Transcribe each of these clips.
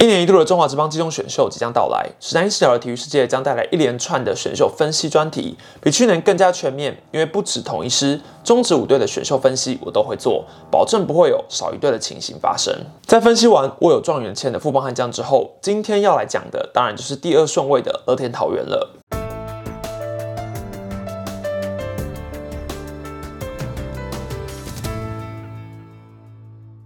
一年一度的中华职棒季中选秀即将到来，史丹一视角的体育世界将带来一连串的选秀分析专题，比去年更加全面。因为不止同一师、中职五队的选秀分析我都会做，保证不会有少一队的情形发生。在分析完握有状元签的富邦悍将之后，今天要来讲的当然就是第二顺位的乐天桃园了。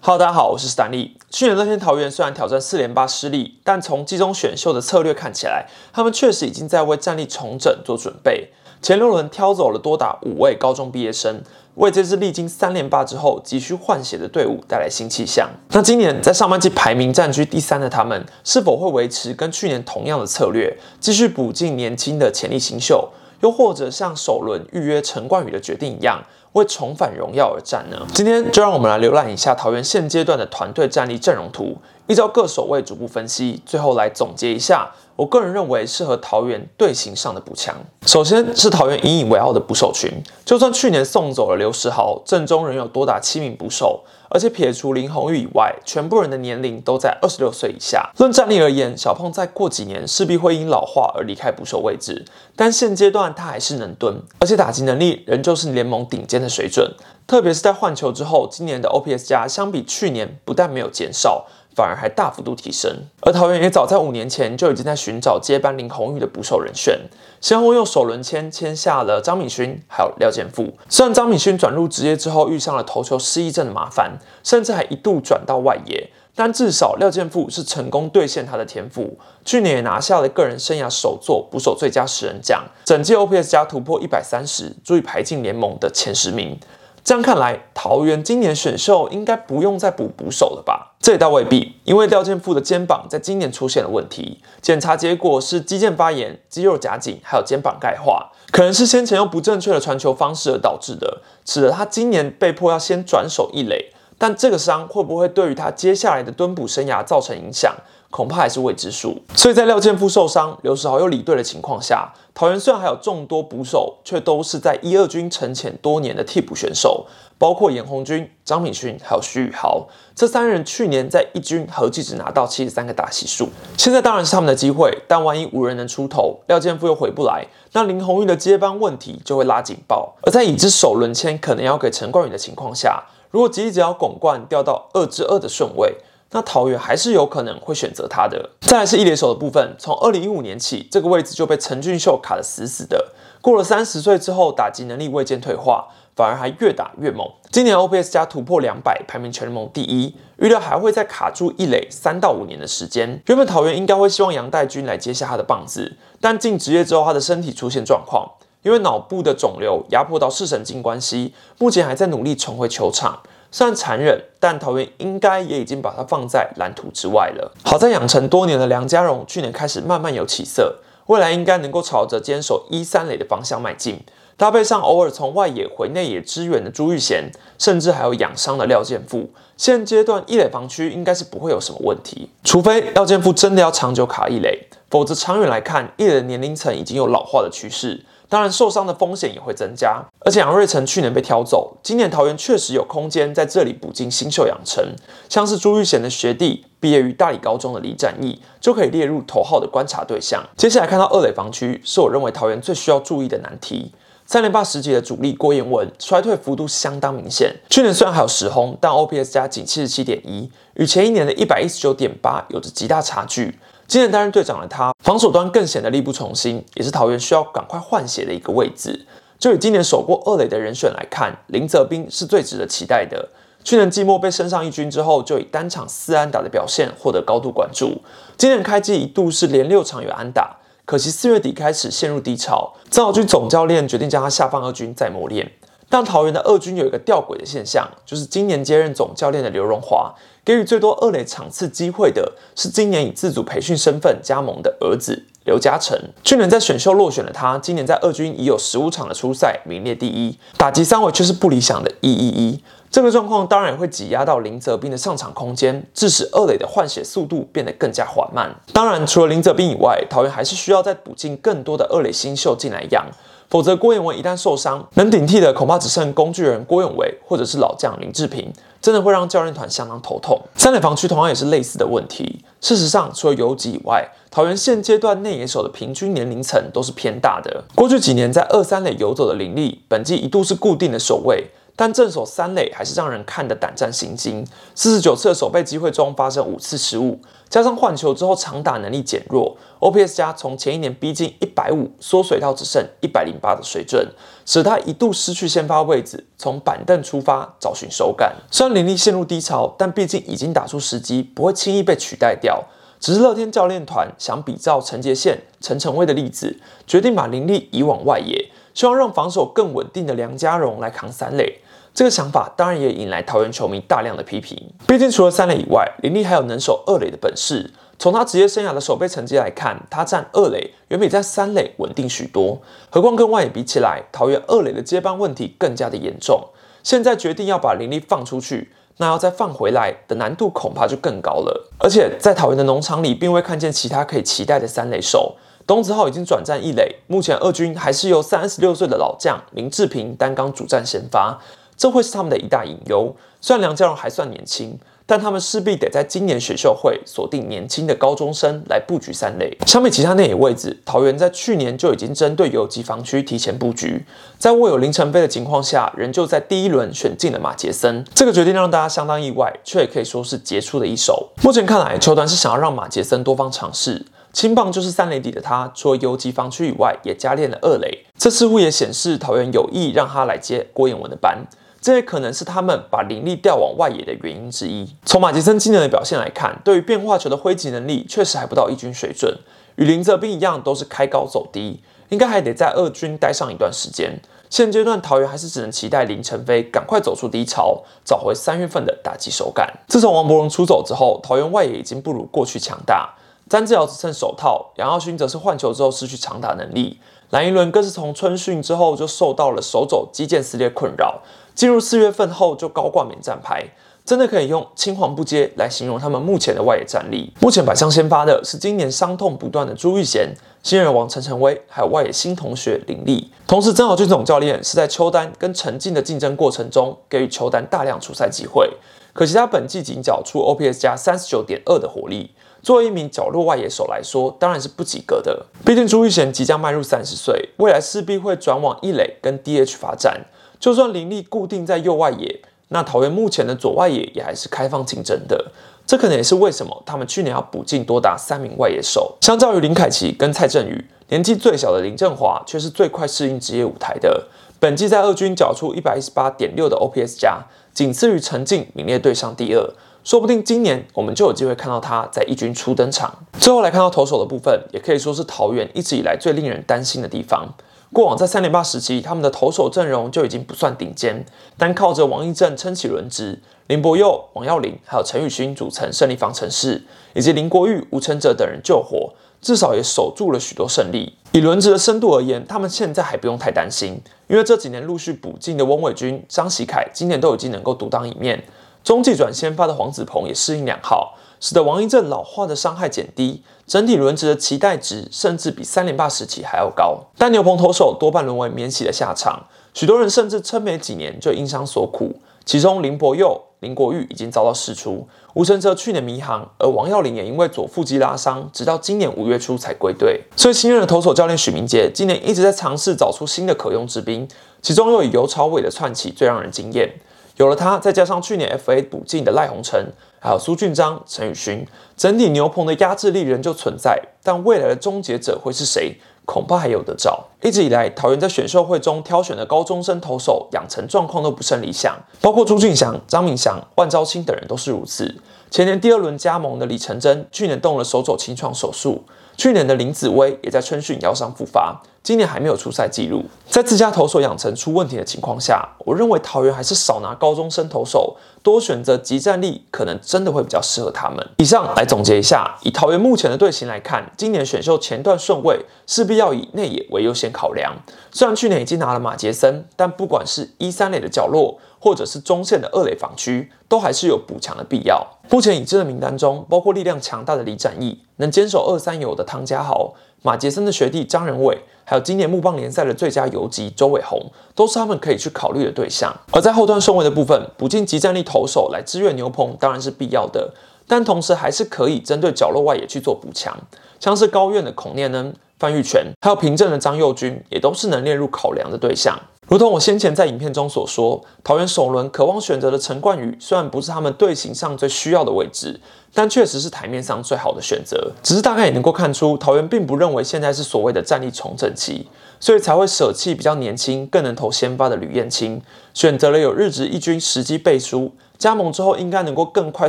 Hello，大家好，我是史丹利。去年乐天桃园虽然挑战四连霸失利，但从季中选秀的策略看起来，他们确实已经在为战力重整做准备。前六轮挑走了多达五位高中毕业生，为这支历经三连霸之后急需换血的队伍带来新气象。那今年在上半季排名占据第三的他们，是否会维持跟去年同样的策略，继续补进年轻的潜力新秀，又或者像首轮预约陈冠宇的决定一样？为重返荣耀而战呢？今天就让我们来浏览一下桃园现阶段的团队战力阵容图，依照各守卫逐步分析，最后来总结一下。我个人认为适合桃园队形上的补强，首先是桃园引以为傲的捕手群。就算去年送走了刘世豪，阵中仍有多达七名捕手，而且撇除林鸿玉以外，全部人的年龄都在二十六岁以下。论战力而言，小胖再过几年势必会因老化而离开捕手位置，但现阶段他还是能蹲，而且打击能力仍旧是联盟顶尖的水准。特别是在换球之后，今年的 OPS 加相比去年不但没有减少。反而还大幅度提升，而桃园也早在五年前就已经在寻找接班林鸿宇的捕手人选，先后用首轮签签下了张敏勋，还有廖健富。虽然张敏勋转入职业之后遇上了投球失忆症的麻烦，甚至还一度转到外野，但至少廖健富是成功兑现他的天赋，去年也拿下了个人生涯首座捕手最佳十人奖，整届 OPS 加突破一百三十，足以排进联盟的前十名。这样看来，桃园今年选秀应该不用再补捕手了吧？这也倒未必，因为廖健富的肩膀在今年出现了问题，检查结果是肌腱发炎、肌肉夹紧，还有肩膀钙化，可能是先前用不正确的传球方式而导致的，使得他今年被迫要先转手一垒。但这个伤会不会对于他接下来的蹲捕生涯造成影响？恐怕还是未知数。所以在廖健富受伤、刘世豪又离队的情况下，桃园虽然还有众多捕手，却都是在一二军沉潜多年的替补选手，包括严红军、张敏勋还有徐宇豪这三人，去年在一军合计只拿到七十三个打席数。现在当然是他们的机会，但万一无人能出头，廖健富又回不来，那林鸿玉的接班问题就会拉警报。而在已知首轮签可能要给陈冠宇的情况下，如果吉吉只要拱冠掉到二之二的顺位。那桃园还是有可能会选择他的。再来是一垒手的部分，从二零一五年起，这个位置就被陈俊秀卡得死死的。过了三十岁之后，打击能力未见退化，反而还越打越猛。今年 OPS 加突破两百，排名全联盟第一。预料还会再卡住一垒三到五年的时间。原本桃园应该会希望杨代军来接下他的棒子，但进职业之后，他的身体出现状况，因为脑部的肿瘤压迫到视神经关系，目前还在努力重回球场。虽然残忍，但桃园应该也已经把它放在蓝图之外了。好在养成多年的梁家荣去年开始慢慢有起色，未来应该能够朝着坚守一三垒的方向迈进。搭配上偶尔从外野回内野支援的朱玉贤，甚至还有养伤的廖健富，现阶段一垒防区应该是不会有什么问题。除非廖健富真的要长久卡一垒，否则长远来看，一垒年龄层已经有老化的趋势。当然，受伤的风险也会增加。而且杨瑞成去年被挑走，今年桃园确实有空间在这里补进新秀养成，像是朱玉贤的学弟，毕业于大理高中的李展毅，就可以列入头号的观察对象。接下来看到二垒防区，是我认为桃园最需要注意的难题。三连霸时期的主力郭彦文衰退幅度相当明显，去年虽然还有十轰，但 OPS 加仅七十七点一，与前一年的一百一十九点八有着极大差距。今年担任队长的他，防守端更显得力不从心，也是桃园需要赶快换血的一个位置。就以今年守过二垒的人选来看，林泽斌是最值得期待的。去年季末被升上一军之后，就以单场四安打的表现获得高度关注。今年开季一度是连六场有安打，可惜四月底开始陷入低潮，曾军总教练决定将他下放二军再磨练。但桃园的二军有一个吊诡的现象，就是今年接任总教练的刘荣华。给予最多二垒场次机会的是今年以自主培训身份加盟的儿子刘嘉诚。去年在选秀落选的他，今年在二军已有十五场的出赛，名列第一，打击三围却是不理想的一一一。这个状况当然也会挤压到林泽斌的上场空间，致使二垒的换血速度变得更加缓慢。当然，除了林泽斌以外，桃园还是需要再补进更多的二垒新秀进来养。否则郭彦文一旦受伤，能顶替的恐怕只剩工具人郭永维或者是老将林志平，真的会让教练团相当头痛。三垒防区同样也是类似的问题。事实上，除了游击以外，桃园现阶段内野手的平均年龄层都是偏大的。过去几年在二三垒游走的林立，本季一度是固定的守卫。但正手三垒还是让人看得胆战心惊。四十九次的守备机会中发生五次失误，加上换球之后长打能力减弱，OPS 加从前一年逼近一百五缩水到只剩一百零八的水准，使他一度失去先发位置，从板凳出发找寻手感。虽然林立陷入低潮，但毕竟已经打出时机，不会轻易被取代掉。只是乐天教练团想比照陈杰宪、陈诚威的例子，决定把林立移往外野，希望让防守更稳定的梁家荣来扛三垒。这个想法当然也引来桃园球迷大量的批评。毕竟除了三垒以外，林立还有能守二垒的本事。从他职业生涯的守备成绩来看，他站二垒远比在三垒稳定许多。何况跟外野比起来，桃园二垒的接班问题更加的严重。现在决定要把林立放出去，那要再放回来的难度恐怕就更高了。而且在桃园的农场里，并未看见其他可以期待的三垒手。东子浩已经转战一垒，目前二军还是由三十六岁的老将林志平担纲主战先发。这会是他们的一大隐忧。虽然梁家荣还算年轻，但他们势必得在今年选秀会锁定年轻的高中生来布局三垒。相比其他内野位置，桃园在去年就已经针对游击防区提前布局，在握有林晨飞的情况下，仍旧在第一轮选进了马杰森。这个决定让大家相当意外，却也可以说是杰出的一手。目前看来，球团是想要让马杰森多方尝试。青棒就是三垒底的他，除了游击防区以外，也加练了二垒。这似乎也显示桃园有意让他来接郭彦文的班。这也可能是他们把林力调往外野的原因之一。从马杰森今年的表现来看，对于变化球的挥击能力确实还不到一军水准，与林泽斌一样都是开高走低，应该还得在二军待上一段时间。现阶段桃园还是只能期待林晨飞赶快走出低潮，找回三月份的打击手感。自从王柏荣出走之后，桃园外野已经不如过去强大。詹志尧只剩手套，杨耀勋则是换球之后失去长打能力，蓝一伦更是从春训之后就受到了手肘肌腱撕裂困扰。进入四月份后就高挂免战牌，真的可以用青黄不接来形容他们目前的外野战力。目前百上先发的是今年伤痛不断的朱玉贤、新人王陈晨威，还有外野新同学林立。同时，曾豪俊总教练是在邱丹跟陈进的竞争过程中给予邱丹大量出赛机会，可惜他本季仅缴出 OPS 加三十九点二的火力，作为一名角落外野手来说，当然是不及格的。毕竟朱玉贤即将迈入三十岁，未来势必会转往一垒跟 DH 发展。就算林立固定在右外野，那桃园目前的左外野也还是开放竞争的。这可能也是为什么他们去年要补进多达三名外野手。相较于林凯奇跟蔡振宇，年纪最小的林振华却是最快适应职业舞台的。本季在二军缴出一百一十八点六的 OPS 加，仅次于陈进，名列队上第二。说不定今年我们就有机会看到他在一军初登场。最后来看到投手的部分，也可以说是桃园一直以来最令人担心的地方。过往在三连霸时期，他们的投手阵容就已经不算顶尖，单靠着王义正撑起轮值，林柏佑、王耀林还有陈宇勋组成胜利方程式，以及林国玉、吴承哲等人救火，至少也守住了许多胜利。以轮值的深度而言，他们现在还不用太担心，因为这几年陆续补进的翁伟军、张喜凯今年都已经能够独当一面，中继转先发的黄子鹏也适应良好。使得王一正老化的伤害减低，整体轮值的期待值甚至比三连霸时期还要高。但牛棚投手多半沦为免洗的下场，许多人甚至撑没几年就因伤所苦。其中林柏佑、林国玉已经遭到释出，吴承哲去年迷航，而王耀林也因为左腹肌拉伤，直到今年五月初才归队。所以新任的投手教练许明杰今年一直在尝试找出新的可用之兵，其中又以尤朝伟的串起最让人惊艳。有了他，再加上去年 FA 补进的赖鸿成。还有苏俊章、陈宇勋，整体牛棚的压制力仍旧存在，但未来的终结者会是谁，恐怕还有得找。一直以来，桃园在选秀会中挑选的高中生投手养成状况都不甚理想，包括朱俊祥、张明祥、万昭清等人都是如此。前年第二轮加盟的李成真，去年动了手肘清创手术。去年的林子威也在春训腰伤复发，今年还没有出赛记录。在自家投手养成出问题的情况下，我认为桃园还是少拿高中生投手，多选择集战力，可能真的会比较适合他们。以上来总结一下，以桃园目前的队形来看，今年选秀前段顺位势必要以内野为优先考量。虽然去年已经拿了马杰森，但不管是一三垒的角落。或者是中线的二垒防区，都还是有补强的必要。目前已知的名单中，包括力量强大的李展毅，能坚守二三游的汤家豪，马杰森的学弟张仁伟，还有今年木棒联赛的最佳游击周伟宏，都是他们可以去考虑的对象。而在后段顺位的部分，补进极战力投手来支援牛棚，当然是必要的，但同时还是可以针对角落外野去做补强，像是高院的孔念恩、范玉泉，还有平镇的张佑军，也都是能列入考量的对象。如同我先前在影片中所说，桃园首轮渴望选择的陈冠宇，虽然不是他们队形上最需要的位置，但确实是台面上最好的选择。只是大概也能够看出，桃园并不认为现在是所谓的战力重整期，所以才会舍弃比较年轻、更能投先发的吕彦青，选择了有日职一军时机背书。加盟之后，应该能够更快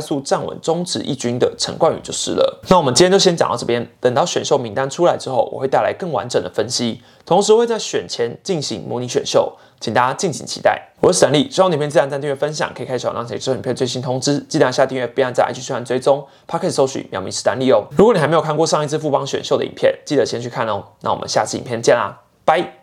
速站稳中职一军的陈冠宇就是了。那我们今天就先讲到这边，等到选秀名单出来之后，我会带来更完整的分析，同时会在选前进行模拟选秀，请大家敬请期待。我是沈立，希望影片自然赞订阅分享，可以开小让谁收影片最新通知。记得下订阅，并按在 IG 宣传追踪 p o c k e t 搜寻苗明史丹利哦。如果你还没有看过上一次富邦选秀的影片，记得先去看哦。那我们下次影片见啦，拜。